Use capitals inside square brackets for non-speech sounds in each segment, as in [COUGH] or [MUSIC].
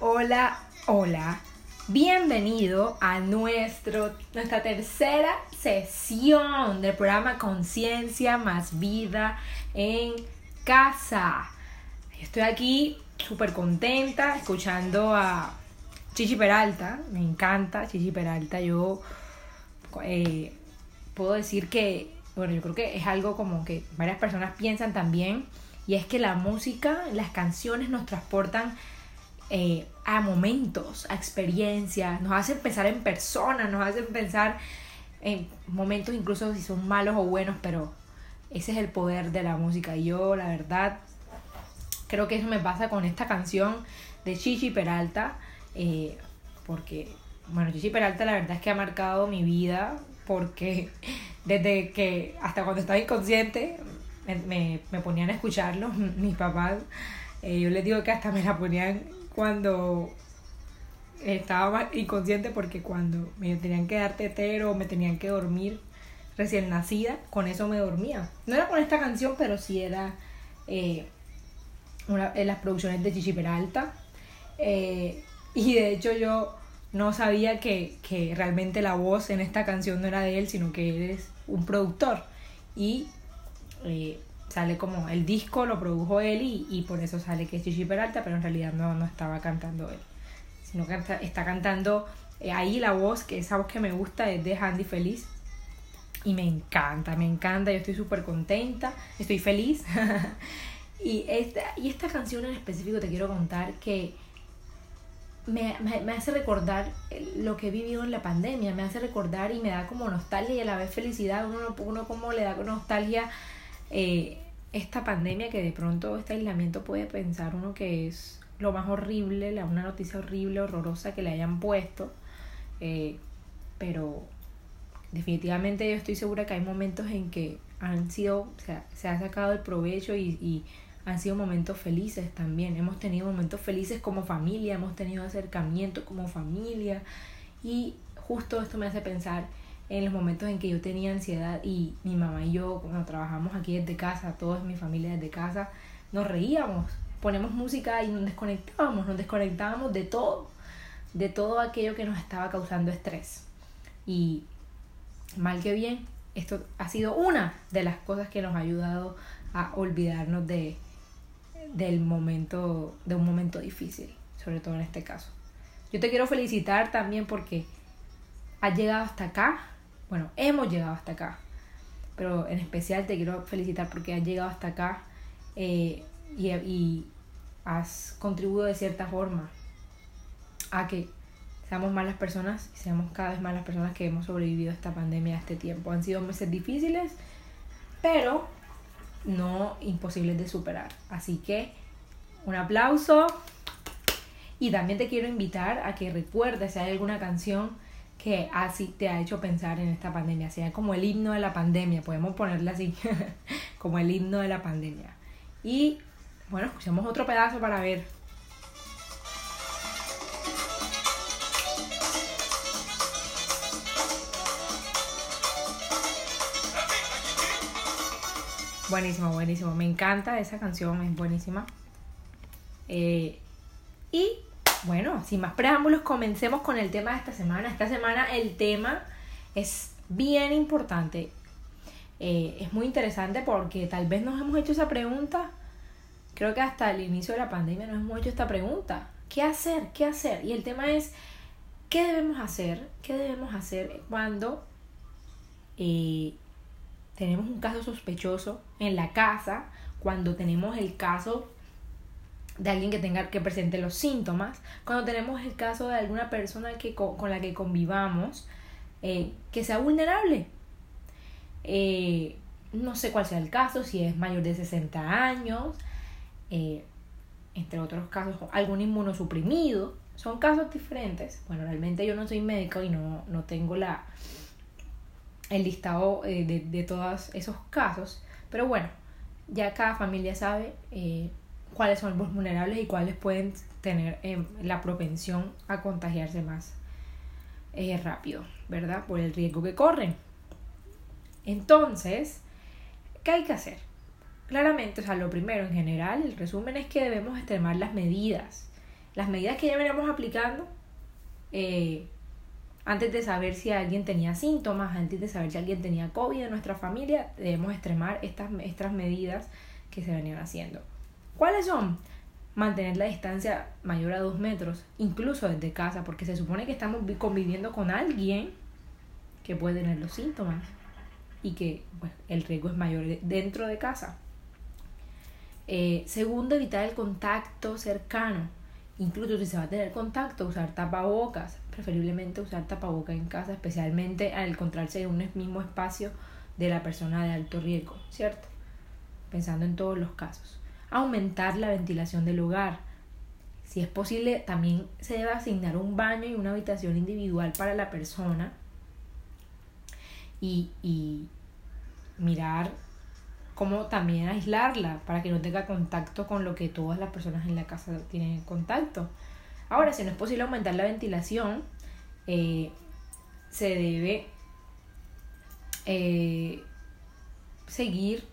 Hola, hola. Bienvenido a nuestro, nuestra tercera sesión del programa Conciencia más Vida en Casa. Estoy aquí súper contenta escuchando a Chichi Peralta. Me encanta Chichi Peralta. Yo eh, puedo decir que, bueno, yo creo que es algo como que varias personas piensan también. Y es que la música, las canciones nos transportan eh, a momentos, a experiencias, nos hacen pensar en personas, nos hacen pensar en momentos incluso si son malos o buenos, pero ese es el poder de la música. Y yo, la verdad, creo que eso me pasa con esta canción de Chichi Peralta, eh, porque, bueno, Chichi Peralta la verdad es que ha marcado mi vida, porque [LAUGHS] desde que hasta cuando estaba inconsciente me, me, ponían a escucharlo, [LAUGHS] mis papás, eh, yo les digo que hasta me la ponían cuando estaba inconsciente porque cuando me tenían que dar tetero, me tenían que dormir recién nacida, con eso me dormía. No era con esta canción, pero sí era eh, una, en las producciones de Chichi Peralta. Eh, y de hecho yo no sabía que, que, realmente la voz en esta canción no era de él, sino que él es un productor. Y eh, sale como el disco lo produjo él y, por eso sale que es Chichi Peralta, pero en realidad no, no estaba cantando él, sino que está, cantando eh, ahí la voz, que esa voz que me gusta es de Handy Feliz. Y me encanta, me encanta, yo estoy súper contenta, estoy feliz. [LAUGHS] y, esta, y esta canción en específico te quiero contar que me, me, hace recordar lo que he vivido en la pandemia, me hace recordar y me da como nostalgia y a la vez felicidad, uno, uno como le da nostalgia eh, esta pandemia que de pronto este aislamiento puede pensar uno que es lo más horrible, una noticia horrible, horrorosa que le hayan puesto, eh, pero definitivamente yo estoy segura que hay momentos en que han sido, o sea, se ha sacado el provecho y, y han sido momentos felices también. Hemos tenido momentos felices como familia, hemos tenido acercamiento como familia y justo esto me hace pensar en los momentos en que yo tenía ansiedad y mi mamá y yo, cuando trabajamos aquí desde casa, toda mi familia desde casa, nos reíamos, ponemos música y nos desconectábamos, nos desconectábamos de todo, de todo aquello que nos estaba causando estrés. Y mal que bien, esto ha sido una de las cosas que nos ha ayudado a olvidarnos de del momento de un momento difícil, sobre todo en este caso. Yo te quiero felicitar también porque has llegado hasta acá, bueno, hemos llegado hasta acá. Pero en especial te quiero felicitar porque has llegado hasta acá eh, y, has contribuido de cierta forma a que seamos más las personas y seamos cada vez más las personas que hemos sobrevivido a esta pandemia, a este tiempo. Han sido meses difíciles, pero no imposibles de superar. Así que un aplauso y también te quiero invitar a que recuerdes si hay alguna canción que así te ha hecho pensar en esta pandemia, sea como el himno de la pandemia, podemos ponerla así, [LAUGHS] como el himno de la pandemia. Y bueno, escuchamos otro pedazo para ver. Buenísimo, buenísimo. Me encanta esa canción, es buenísima. Eh, y bueno, sin más preámbulos, comencemos con el tema de esta semana. Esta semana el tema es bien importante. Eh, es muy interesante porque tal vez nos hemos hecho esa pregunta. Creo que hasta el inicio de la pandemia nos hemos hecho esta pregunta. ¿Qué hacer? ¿Qué hacer? Y el tema es, ¿qué debemos hacer? ¿Qué debemos hacer cuando eh, tenemos un caso sospechoso en la casa? Cuando tenemos el caso de alguien que tenga que presente los síntomas, cuando tenemos el caso de alguna persona que, con, la que convivamos eh, que sea vulnerable. Eh, no sé cuál sea el caso, si es mayor de 60 años, eh, entre otros casos, algún inmunosuprimido. Son casos diferentes. Bueno, realmente yo no soy médico y no, no tengo la, el listado de, de todos esos casos, pero bueno, ya cada familia sabe cuáles son los vulnerables y cuáles pueden tener eh, la propensión a contagiarse más eh, rápido, ¿verdad? Por el riesgo que corren. Entonces, ¿qué hay que hacer? Claramente, o sea, lo primero en general, el resumen es que debemos extremar las medidas, las medidas que ya veníamos aplicando eh, antes de saber si alguien tenía síntomas, antes de saber si alguien tenía COVID en nuestra familia, debemos extremar estas, estas medidas que se venían haciendo. ¿Cuáles son? Mantener la distancia mayor a dos metros, incluso desde casa, porque se supone que estamos conviviendo con alguien que puede tener los síntomas y que el riesgo es mayor dentro de casa. Eh, segundo, evitar el contacto cercano. Incluso si se va a tener contacto, usar tapabocas. Preferiblemente usar tapabocas en casa, especialmente al encontrarse en un mismo espacio de la persona de alto riesgo, ¿cierto? Pensando en todos los casos. Aumentar la ventilación del hogar. Si es posible, también se debe asignar un baño y una habitación individual para la persona. Y, y mirar cómo también aislarla para que no tenga contacto con lo que todas las personas en la casa tienen contacto. Ahora, si no es posible aumentar la ventilación, eh, se debe eh, seguir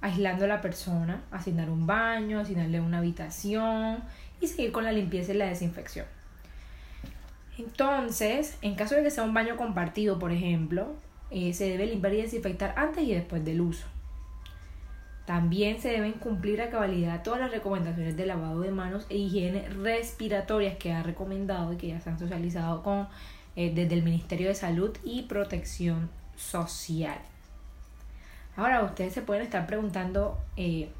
aislando a la persona, asignar un baño, asignarle una habitación y seguir con la limpieza y la desinfección. Entonces, en caso de que sea un baño compartido, por ejemplo, eh, se debe limpiar y desinfectar antes y después del uso. También se deben cumplir a cabalidad todas las recomendaciones de lavado de manos e higiene respiratorias que ha recomendado y que ya se han socializado con, eh, desde el Ministerio de Salud y Protección Social. Ahora ustedes se pueden estar preguntando eh,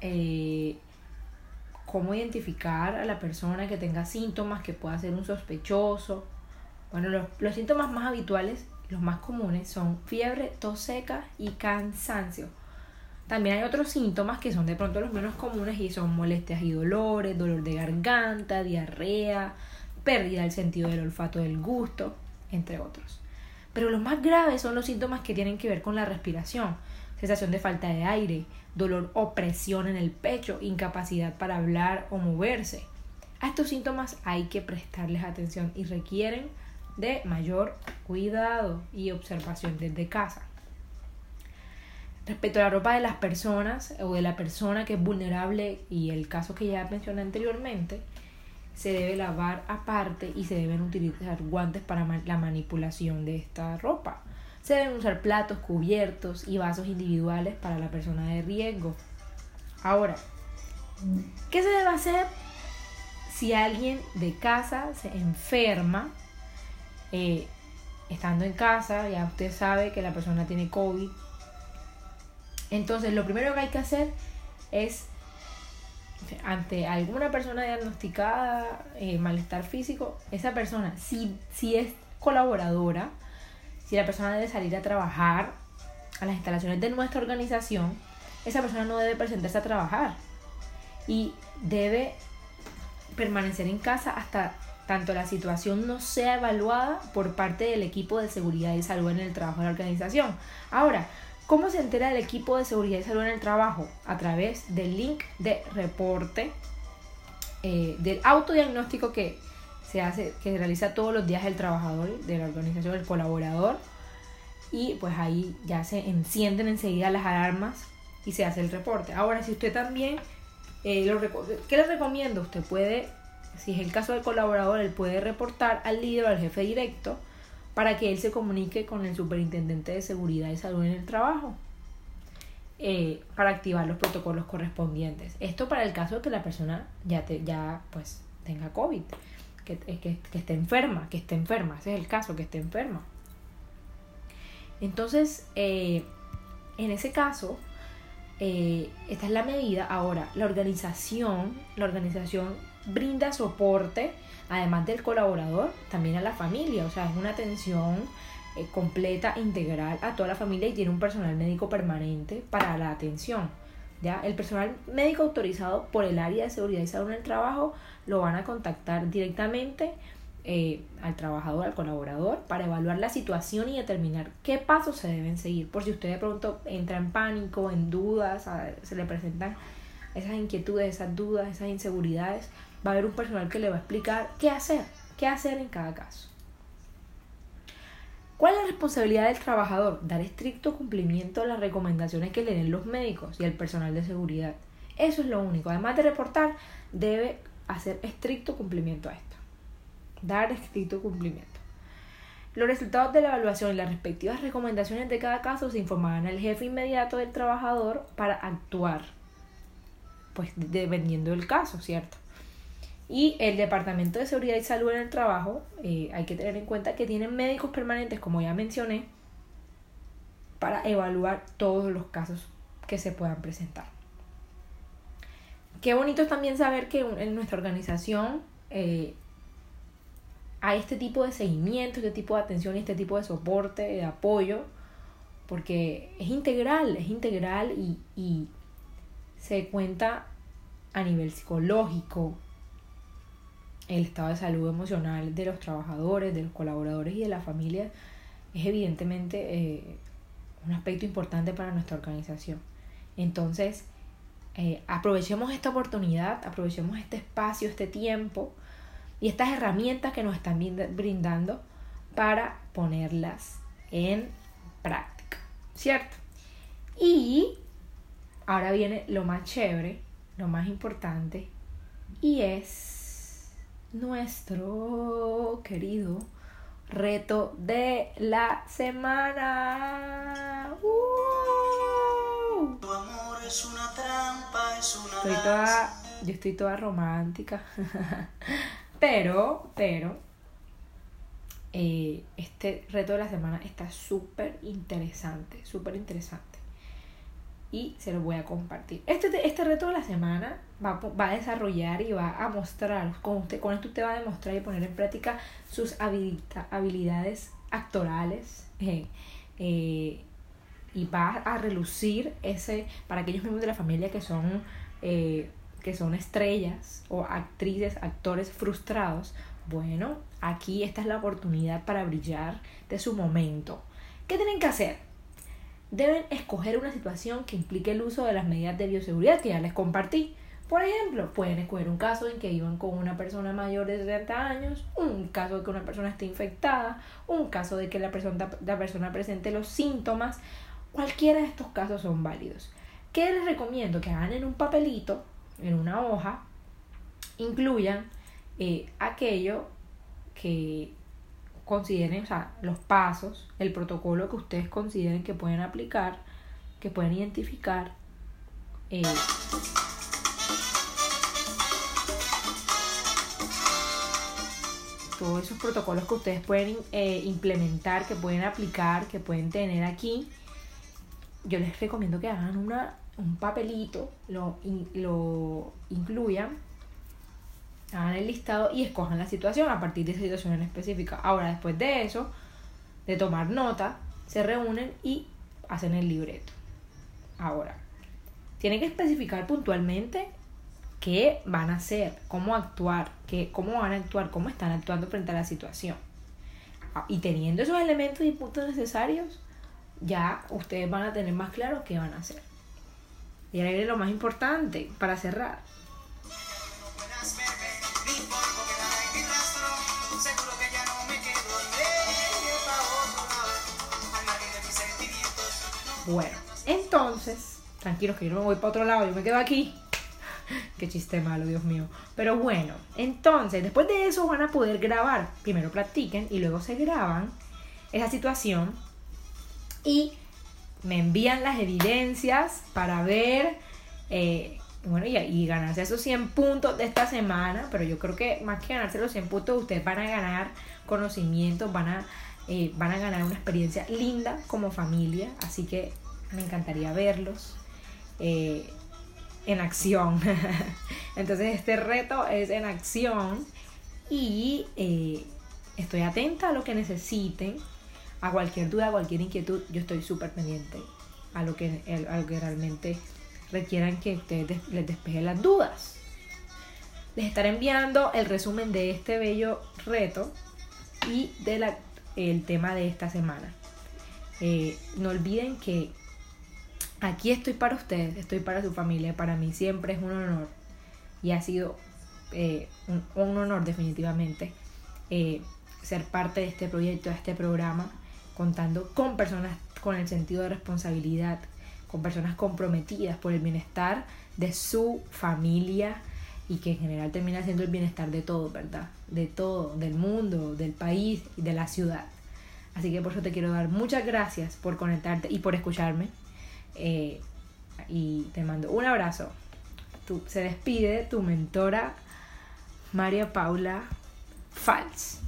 eh, cómo identificar a la persona que tenga síntomas, que pueda ser un sospechoso. Bueno, los, los síntomas más habituales los más comunes son fiebre, tos seca y cansancio. También hay otros síntomas que son de pronto los menos comunes y son molestias y dolores, dolor de garganta, diarrea, pérdida del sentido del olfato del gusto, entre otros. Pero los más graves son los síntomas que tienen que ver con la respiración, sensación de falta de aire, dolor o presión en el pecho, incapacidad para hablar o moverse. A estos síntomas hay que prestarles atención y requieren de mayor cuidado y observación desde casa. Respecto a la ropa de las personas o de la persona que es vulnerable y el caso que ya mencioné anteriormente, se debe lavar aparte y se deben utilizar guantes para la manipulación de esta ropa. Se deben usar platos, cubiertos y vasos individuales para la persona de riesgo. Ahora, ¿qué se debe hacer si alguien de casa se enferma eh, estando en casa, ya usted sabe que la persona tiene COVID. Entonces, lo primero que hay que hacer es, ante alguna persona diagnosticada eh, malestar físico, esa persona, si, si es colaboradora, si la persona debe salir a trabajar a las instalaciones de nuestra organización, esa persona no debe presentarse a trabajar y debe permanecer en casa hasta tanto la situación no sea evaluada por parte del equipo de seguridad y salud en el trabajo de la organización. Ahora, ¿cómo se entera el equipo de seguridad y salud en el trabajo? A través del link de reporte eh, del autodiagnóstico que se hace, que realiza todos los días el trabajador de la organización, el colaborador, y pues ahí ya se encienden enseguida las alarmas y se hace el reporte. Ahora, si usted también, eh, lo, ¿qué le recomiendo? Usted puede si es el caso del colaborador, él puede reportar al líder o al jefe directo para que él se comunique con el superintendente de seguridad y salud en el trabajo eh, para activar los protocolos correspondientes. Esto para el caso de que la persona ya, te, ya pues tenga COVID, que, que, que esté enferma, que esté enferma, ese es el caso, que esté enferma. Entonces, eh, en ese caso, eh, esta es la medida. Ahora, la organización, la organización brinda soporte, además del colaborador, también a la familia. O sea, es una atención eh, completa, integral a toda la familia y tiene un personal médico permanente para la atención. ¿ya? El personal médico autorizado por el área de seguridad y salud en el trabajo lo van a contactar directamente eh, al trabajador, al colaborador, para evaluar la situación y determinar qué pasos se deben seguir. Por si usted de pronto entra en pánico, en dudas, se le presentan esas inquietudes, esas dudas, esas inseguridades, va a haber un personal que le va a explicar qué hacer, qué hacer en cada caso. ¿Cuál es la responsabilidad del trabajador? Dar estricto cumplimiento a las recomendaciones que le den los médicos y el personal de seguridad. Eso es lo único. Además de reportar, debe hacer estricto cumplimiento a esto. Dar estricto cumplimiento. Los resultados de la evaluación y las respectivas recomendaciones de cada caso se informarán al jefe inmediato del trabajador para actuar, pues dependiendo del caso, ¿cierto? Y el Departamento de Seguridad y Salud en el Trabajo, eh, hay que tener en cuenta que tienen médicos permanentes, como ya mencioné, para evaluar todos los casos que se puedan presentar. Qué bonito es también saber que en nuestra organización eh, hay este tipo de seguimiento, este tipo de atención y este tipo de soporte, de apoyo, porque es integral, es integral y, y se cuenta a nivel psicológico, el estado de salud emocional de los trabajadores, de los colaboradores y de la familia es evidentemente eh, un aspecto importante para nuestra organización. Entonces, eh, aprovechemos esta oportunidad, aprovechemos este espacio, este tiempo y estas herramientas que nos están brindando para ponerlas en práctica, ¿cierto? Y ahora viene lo más chévere, lo más importante, y es nuestro querido reto de la semana. ¡Uh! Tu amor es una trampa, es una estoy toda, yo estoy toda romántica. [LAUGHS] pero, pero, eh, este reto de la semana está súper interesante, súper interesante. Y se lo voy a compartir. Este, este reto de la semana va, va a desarrollar y va a mostrar, con, usted, con esto usted va a demostrar y poner en práctica sus habilidades actorales. Eh, eh, y va a relucir ese para aquellos miembros de la familia que son eh, que son estrellas o actrices, actores frustrados, bueno, aquí esta es la oportunidad para brillar de su momento. ¿Qué tienen que hacer? Deben escoger una situación que implique el uso de las medidas de bioseguridad que ya les compartí. Por ejemplo, pueden escoger un caso en que iban con una persona mayor de 70 años, un caso de que una persona esté infectada, un caso de que la persona, la persona presente los síntomas. Cualquiera de estos casos son válidos. ¿Qué les recomiendo? Que hagan en un papelito, en una hoja, incluyan eh, aquello que consideren, o sea, los pasos, el protocolo que ustedes consideren que pueden aplicar, que pueden identificar. Eh, todos esos protocolos que ustedes pueden eh, implementar, que pueden aplicar, que pueden tener aquí, yo les recomiendo que hagan una, un papelito, lo, lo incluyan, hagan el listado y escojan la situación a partir de esa situación en específica. Ahora, después de eso, de tomar nota, se reúnen y hacen el libreto. Ahora, tienen que especificar puntualmente qué van a hacer, cómo actuar, qué, cómo van a actuar, cómo están actuando frente a la situación. Ah, y teniendo esos elementos y puntos necesarios, ya ustedes van a tener más claro qué van a hacer. Y ahora viene lo más importante para cerrar. Bueno, entonces, tranquilos que yo no me voy para otro lado, yo me quedo aquí. [LAUGHS] Qué chiste malo, Dios mío. Pero bueno, entonces, después de eso van a poder grabar. Primero practiquen y luego se graban esa situación y me envían las evidencias para ver, eh, bueno, y, ganarse esos 100 puntos de esta semana, pero yo creo que más que ganarse los 100 puntos, ustedes van a ganar conocimientos, van a, eh, van a ganar una experiencia linda como familia, así que me encantaría verlos. Eh, en acción. [LAUGHS] Entonces este reto es en acción y estoy atenta a lo que necesiten a cualquier duda, a cualquier inquietud, yo estoy súper pendiente a lo, que, a lo que realmente requieran que ustedes les despejen las dudas. Les estaré enviando el resumen de este bello reto y del el tema de esta semana. Eh, no olviden que aquí estoy para ustedes, estoy para su familia. Para mí siempre es un honor y ha sido eh, un, honor definitivamente eh, ser parte de este proyecto, de este programa contando con personas con el sentido de responsabilidad, con personas comprometidas por el bienestar de su familia y que en general termina siendo el bienestar de todo, ¿verdad? De todo, del mundo, del país y de la ciudad. Así que por eso te quiero dar muchas gracias por conectarte y por escucharme. Eh, y te mando un abrazo. Se despide tu mentora María Paula Fals.